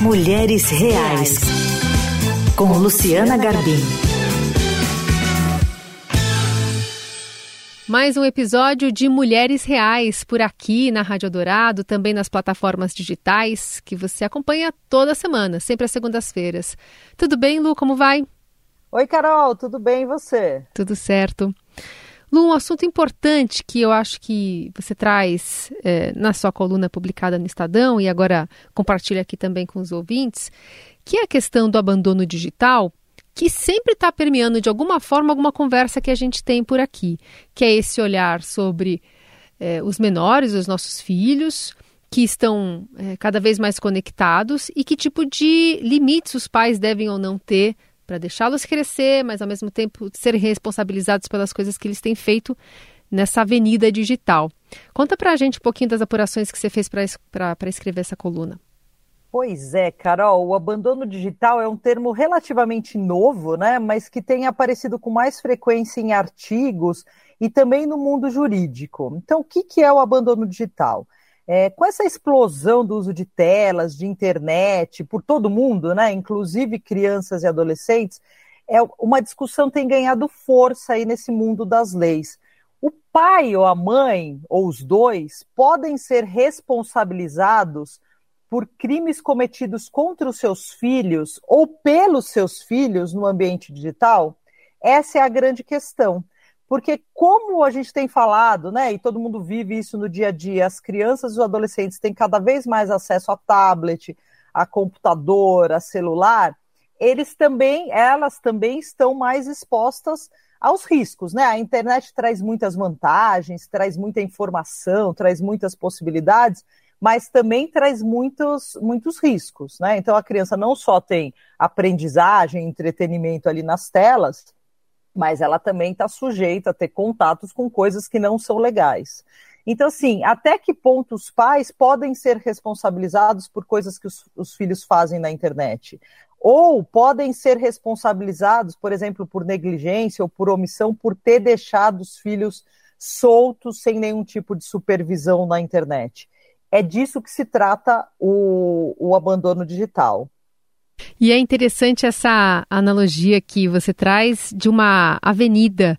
Mulheres Reais, com Luciana Garbim. Mais um episódio de Mulheres Reais por aqui na Rádio Dourado, também nas plataformas digitais que você acompanha toda semana, sempre às segundas-feiras. Tudo bem, Lu? Como vai? Oi, Carol, tudo bem e você? Tudo certo. Lu, um assunto importante que eu acho que você traz é, na sua coluna publicada no Estadão e agora compartilha aqui também com os ouvintes, que é a questão do abandono digital, que sempre está permeando de alguma forma alguma conversa que a gente tem por aqui, que é esse olhar sobre é, os menores, os nossos filhos, que estão é, cada vez mais conectados e que tipo de limites os pais devem ou não ter para deixá-los crescer, mas ao mesmo tempo serem responsabilizados pelas coisas que eles têm feito nessa avenida digital. Conta para a gente um pouquinho das apurações que você fez para escrever essa coluna. Pois é, Carol, o abandono digital é um termo relativamente novo, né, mas que tem aparecido com mais frequência em artigos e também no mundo jurídico. Então, o que, que é o abandono digital? É, com essa explosão do uso de telas, de internet, por todo mundo, né, inclusive crianças e adolescentes, é, uma discussão tem ganhado força aí nesse mundo das leis. O pai ou a mãe, ou os dois, podem ser responsabilizados por crimes cometidos contra os seus filhos ou pelos seus filhos no ambiente digital? Essa é a grande questão. Porque como a gente tem falado, né, e todo mundo vive isso no dia a dia, as crianças e os adolescentes têm cada vez mais acesso a tablet, a computador, a celular, eles também, elas também estão mais expostas aos riscos, né? A internet traz muitas vantagens, traz muita informação, traz muitas possibilidades, mas também traz muitos, muitos riscos, né? Então a criança não só tem aprendizagem, entretenimento ali nas telas, mas ela também está sujeita a ter contatos com coisas que não são legais. Então, assim, até que ponto os pais podem ser responsabilizados por coisas que os, os, filhos fazem na internet? Ou podem ser responsabilizados, por exemplo, por negligência ou por omissão, por ter deixado os filhos soltos sem nenhum tipo de supervisão na internet. É disso que se trata o, o abandono digital. E é interessante essa analogia que você traz de uma avenida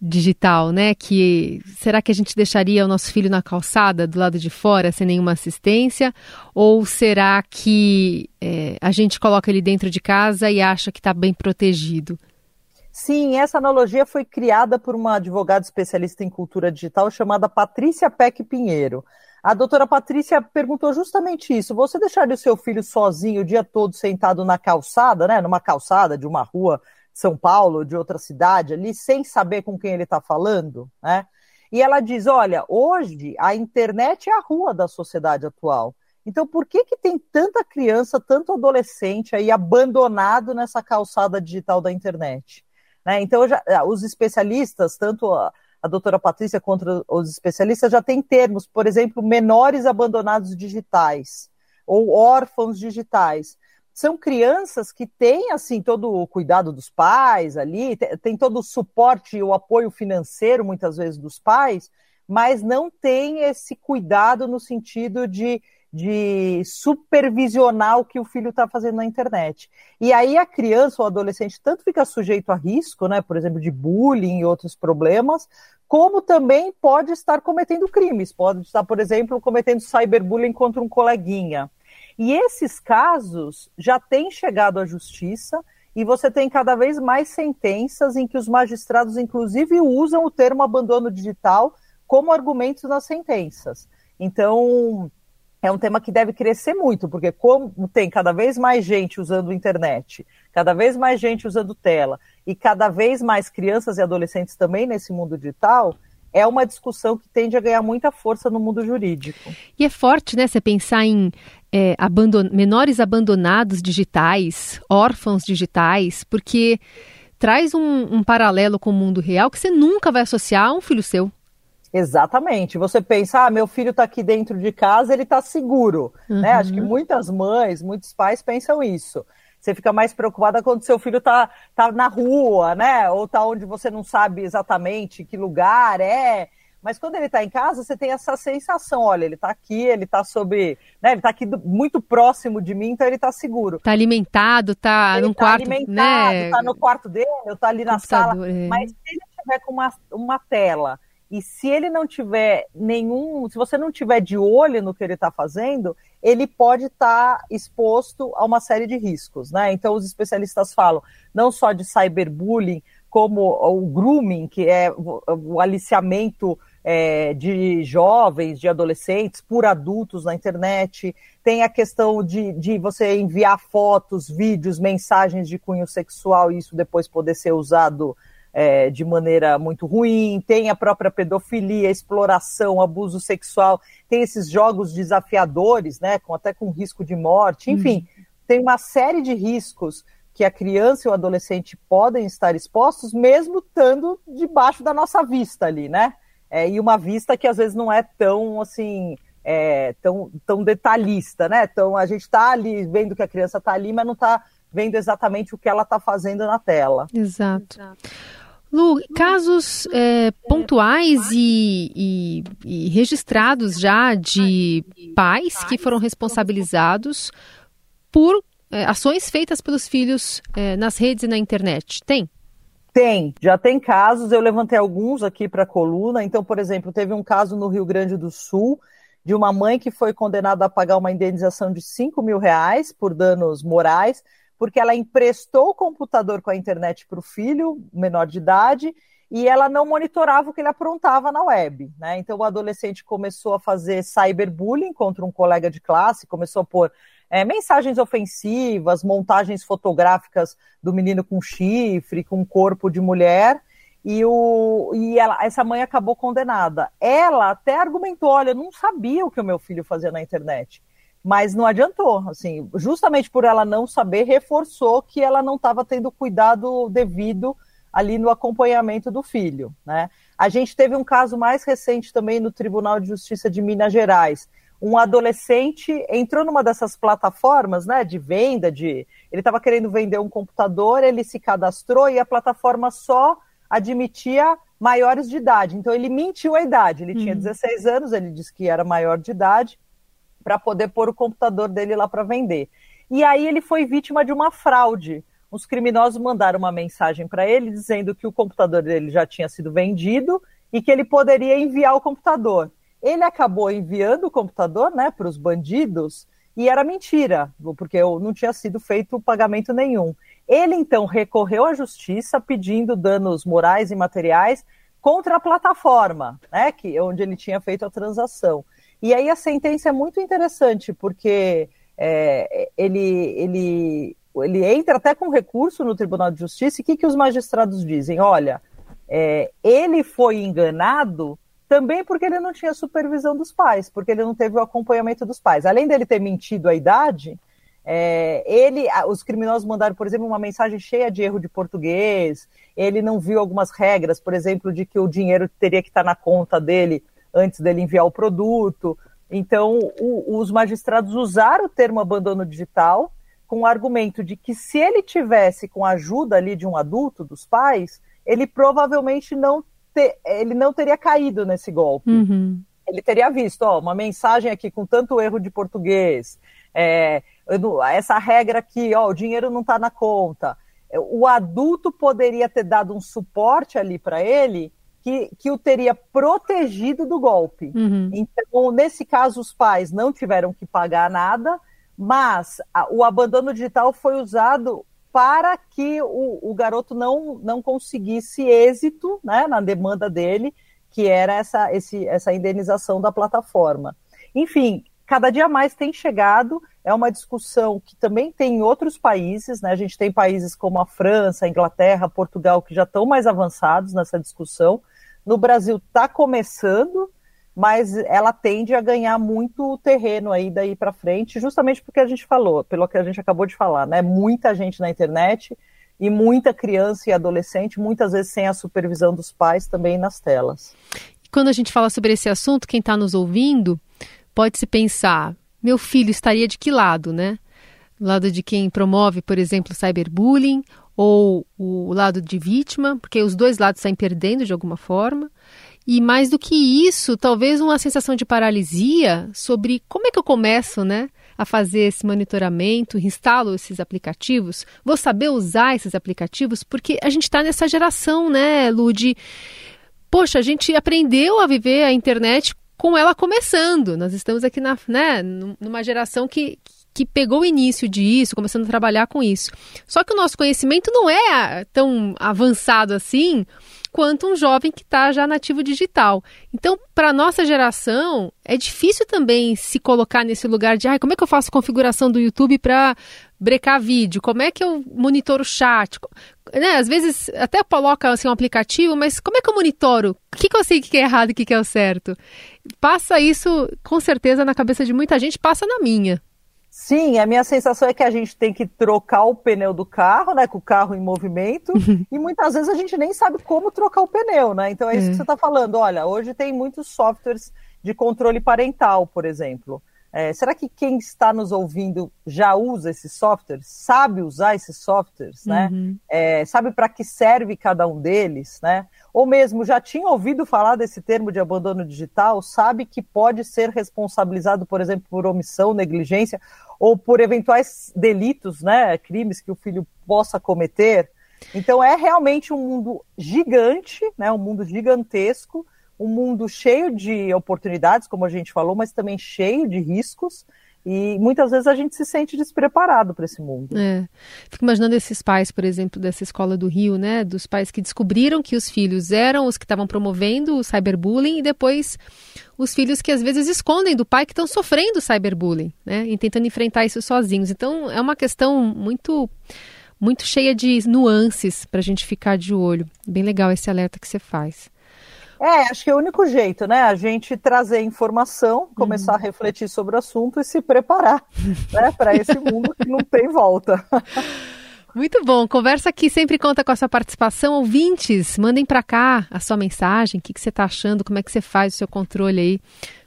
digital, né? Que será que a gente deixaria o nosso filho na calçada do lado de fora sem nenhuma assistência? Ou será que é, a gente coloca ele dentro de casa e acha que está bem protegido? Sim, essa analogia foi criada por uma advogada especialista em cultura digital chamada Patrícia Peck Pinheiro. A doutora Patrícia perguntou justamente isso. Você deixaria o seu filho sozinho o dia todo sentado na calçada, né? Numa calçada de uma rua de São Paulo, de outra cidade ali, sem saber com quem ele está falando, né? E ela diz: olha, hoje a internet é a rua da sociedade atual. Então, por que, que tem tanta criança, tanto adolescente aí abandonado nessa calçada digital da internet? Né? Então, já, os especialistas, tanto a doutora Patrícia contra os especialistas já tem termos, por exemplo, menores abandonados digitais ou órfãos digitais. São crianças que têm assim todo o cuidado dos pais ali, tem todo o suporte e o apoio financeiro muitas vezes dos pais, mas não tem esse cuidado no sentido de de supervisionar o que o filho está fazendo na internet. E aí a criança ou adolescente tanto fica sujeito a risco, né, por exemplo, de bullying e outros problemas, como também pode estar cometendo crimes, pode estar, por exemplo, cometendo cyberbullying contra um coleguinha. E esses casos já têm chegado à justiça e você tem cada vez mais sentenças em que os magistrados, inclusive, usam o termo abandono digital como argumento nas sentenças. Então, é um tema que deve crescer muito, porque como tem cada vez mais gente usando internet, cada vez mais gente usando tela e cada vez mais crianças e adolescentes também nesse mundo digital, é uma discussão que tende a ganhar muita força no mundo jurídico. E é forte, né, você pensar em é, abandon menores abandonados digitais, órfãos digitais, porque traz um, um paralelo com o mundo real que você nunca vai associar a um filho seu. Exatamente. Você pensa, ah, meu filho está aqui dentro de casa, ele está seguro. Uhum. Né? Acho que uhum. muitas mães, muitos pais pensam isso. Você fica mais preocupada quando seu filho está tá na rua, né? Ou está onde você não sabe exatamente que lugar é. Mas quando ele está em casa, você tem essa sensação, olha, ele está aqui, ele está sob, né, ele está aqui do, muito próximo de mim, então ele está seguro. Está alimentado, está num tá quarto, alimentado, né? Está no quarto dele, eu estou ali na sala. É. Mas se ele tiver com uma, uma tela e se ele não tiver nenhum, se você não tiver de olho no que ele está fazendo, ele pode estar tá exposto a uma série de riscos, né? Então os especialistas falam não só de cyberbullying, como o grooming, que é o aliciamento é, de jovens, de adolescentes, por adultos na internet. Tem a questão de, de você enviar fotos, vídeos, mensagens de cunho sexual e isso depois poder ser usado é, de maneira muito ruim. Tem a própria pedofilia, exploração, abuso sexual. Tem esses jogos desafiadores, né, com, até com risco de morte. Enfim, uhum. tem uma série de riscos que a criança e o adolescente podem estar expostos, mesmo estando debaixo da nossa vista ali, né? é, e uma vista que às vezes não é tão assim é, tão, tão detalhista, né? Então a gente está ali vendo que a criança está ali, mas não está vendo exatamente o que ela está fazendo na tela. Exato. Lu, casos é, pontuais e, e, e, registrados já de pais que foram responsabilizados por é, ações feitas pelos filhos é, nas redes e na internet. Tem? Tem, já tem casos, eu levantei alguns aqui para a coluna. Então, por exemplo, teve um caso no Rio Grande do Sul de uma mãe que foi condenada a pagar uma indenização de 5 mil reais por danos morais, porque ela emprestou o computador com a internet para o filho, menor de idade, e ela não monitorava o que ele aprontava na web. Né? Então, o adolescente começou a fazer cyberbullying contra um colega de classe, começou a pôr é, mensagens ofensivas, montagens fotográficas do menino com chifre, com corpo de mulher, e, o, e ela, essa mãe acabou condenada. Ela até argumentou: olha, eu não sabia o que o meu filho fazia na internet. Mas não adiantou, assim, justamente por ela não saber, reforçou que ela não estava tendo cuidado devido ali no acompanhamento do filho, né? A gente teve um caso mais recente também no Tribunal de Justiça de Minas Gerais, um adolescente entrou numa dessas plataformas, né, de venda, de ele estava querendo vender um computador, ele se cadastrou e a plataforma só admitia maiores de idade. Então ele mentiu a idade. Ele uhum. tinha 16 anos, ele disse que era maior de idade para poder pôr o computador dele lá para vender. E aí ele foi vítima de uma fraude. Os criminosos mandaram uma mensagem para ele dizendo que o computador dele já tinha sido vendido e que ele poderia enviar o computador. Ele acabou enviando o computador né, para os bandidos e era mentira, porque não tinha sido feito pagamento nenhum. Ele então recorreu à justiça pedindo danos morais e materiais contra a plataforma, né, que onde ele tinha feito a transação. E aí a sentença é muito interessante porque é, ele, ele, ele entra até com recurso no Tribunal de Justiça. E o que, que os magistrados dizem? Olha, é, ele foi enganado também porque ele não tinha supervisão dos pais, porque ele não teve o acompanhamento dos pais. Além dele ter mentido a idade, é, ele, os criminosos mandaram, por exemplo, uma mensagem cheia de erro de português. Ele não viu algumas regras, por exemplo, de que o dinheiro teria que estar na conta dele antes dele enviar o produto. Então, o, os magistrados usaram o termo abandono digital com o argumento de que se ele tivesse com a ajuda ali de um adulto, dos pais, ele provavelmente não ter, ele não teria caído nesse golpe. Uhum. Ele teria visto, ó, uma mensagem aqui com tanto erro de português, é, essa regra aqui, ó, o dinheiro não está na conta. O adulto poderia ter dado um suporte ali para ele que, que o teria protegido do golpe. Uhum. Então, nesse caso, os pais não tiveram que pagar nada, mas a, o abandono digital foi usado para que o, o garoto não, não conseguisse êxito né, na demanda dele, que era essa, esse, essa indenização da plataforma. Enfim, cada dia mais tem chegado, é uma discussão que também tem em outros países, né? A gente tem países como a França, a Inglaterra, Portugal, que já estão mais avançados nessa discussão. No Brasil está começando, mas ela tende a ganhar muito terreno aí daí para frente, justamente porque a gente falou, pelo que a gente acabou de falar, né? Muita gente na internet e muita criança e adolescente, muitas vezes sem a supervisão dos pais também nas telas. Quando a gente fala sobre esse assunto, quem está nos ouvindo pode se pensar: meu filho estaria de que lado, né? lado de quem promove, por exemplo, cyberbullying ou o lado de vítima, porque os dois lados saem perdendo de alguma forma. E mais do que isso, talvez uma sensação de paralisia sobre como é que eu começo, né? a fazer esse monitoramento, instalo esses aplicativos, vou saber usar esses aplicativos, porque a gente está nessa geração, né, Lu, de, poxa, a gente aprendeu a viver a internet com ela começando. Nós estamos aqui na, né, numa geração que, que pegou o início disso, começando a trabalhar com isso. Só que o nosso conhecimento não é tão avançado assim quanto um jovem que está já nativo digital. Então, para nossa geração, é difícil também se colocar nesse lugar de ah, como é que eu faço configuração do YouTube para brecar vídeo? Como é que eu monitoro o chat? Né? Às vezes até coloca assim, um aplicativo, mas como é que eu monitoro? O que, que eu sei que é errado e o que, que é o certo? Passa isso, com certeza, na cabeça de muita gente, passa na minha. Sim, a minha sensação é que a gente tem que trocar o pneu do carro, né, com o carro em movimento, e muitas vezes a gente nem sabe como trocar o pneu, né? Então é isso é. que você está falando. Olha, hoje tem muitos softwares de controle parental, por exemplo. É, será que quem está nos ouvindo já usa esses softwares? Sabe usar esses softwares, né? Uhum. É, sabe para que serve cada um deles, né? Ou mesmo já tinha ouvido falar desse termo de abandono digital? Sabe que pode ser responsabilizado, por exemplo, por omissão, negligência ou por eventuais delitos, né, crimes que o filho possa cometer. Então é realmente um mundo gigante, né, um mundo gigantesco, um mundo cheio de oportunidades, como a gente falou, mas também cheio de riscos. E muitas vezes a gente se sente despreparado para esse mundo. É. Fico imaginando esses pais, por exemplo, dessa escola do Rio, né? Dos pais que descobriram que os filhos eram os que estavam promovendo o cyberbullying e depois os filhos que às vezes escondem do pai que estão sofrendo cyberbullying, né? E tentando enfrentar isso sozinhos. Então é uma questão muito muito cheia de nuances para a gente ficar de olho. Bem legal esse alerta que você faz. É, acho que é o único jeito, né? A gente trazer informação, começar uhum. a refletir sobre o assunto e se preparar, né, para esse mundo que não tem volta. Muito bom. Conversa aqui sempre conta com a sua participação. Ouvintes, mandem para cá a sua mensagem. O que, que você está achando? Como é que você faz o seu controle aí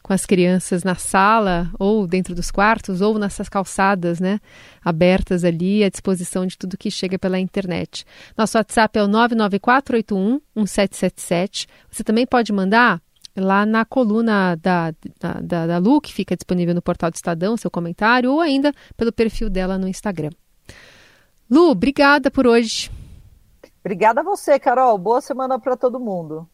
com as crianças na sala, ou dentro dos quartos, ou nessas calçadas, né? Abertas ali à disposição de tudo que chega pela internet. Nosso WhatsApp é o 99481 1777. Você também pode mandar lá na coluna da, da, da, da Lu, que fica disponível no portal do Estadão, seu comentário, ou ainda pelo perfil dela no Instagram. Lu, obrigada por hoje. Obrigada a você, Carol. Boa semana para todo mundo.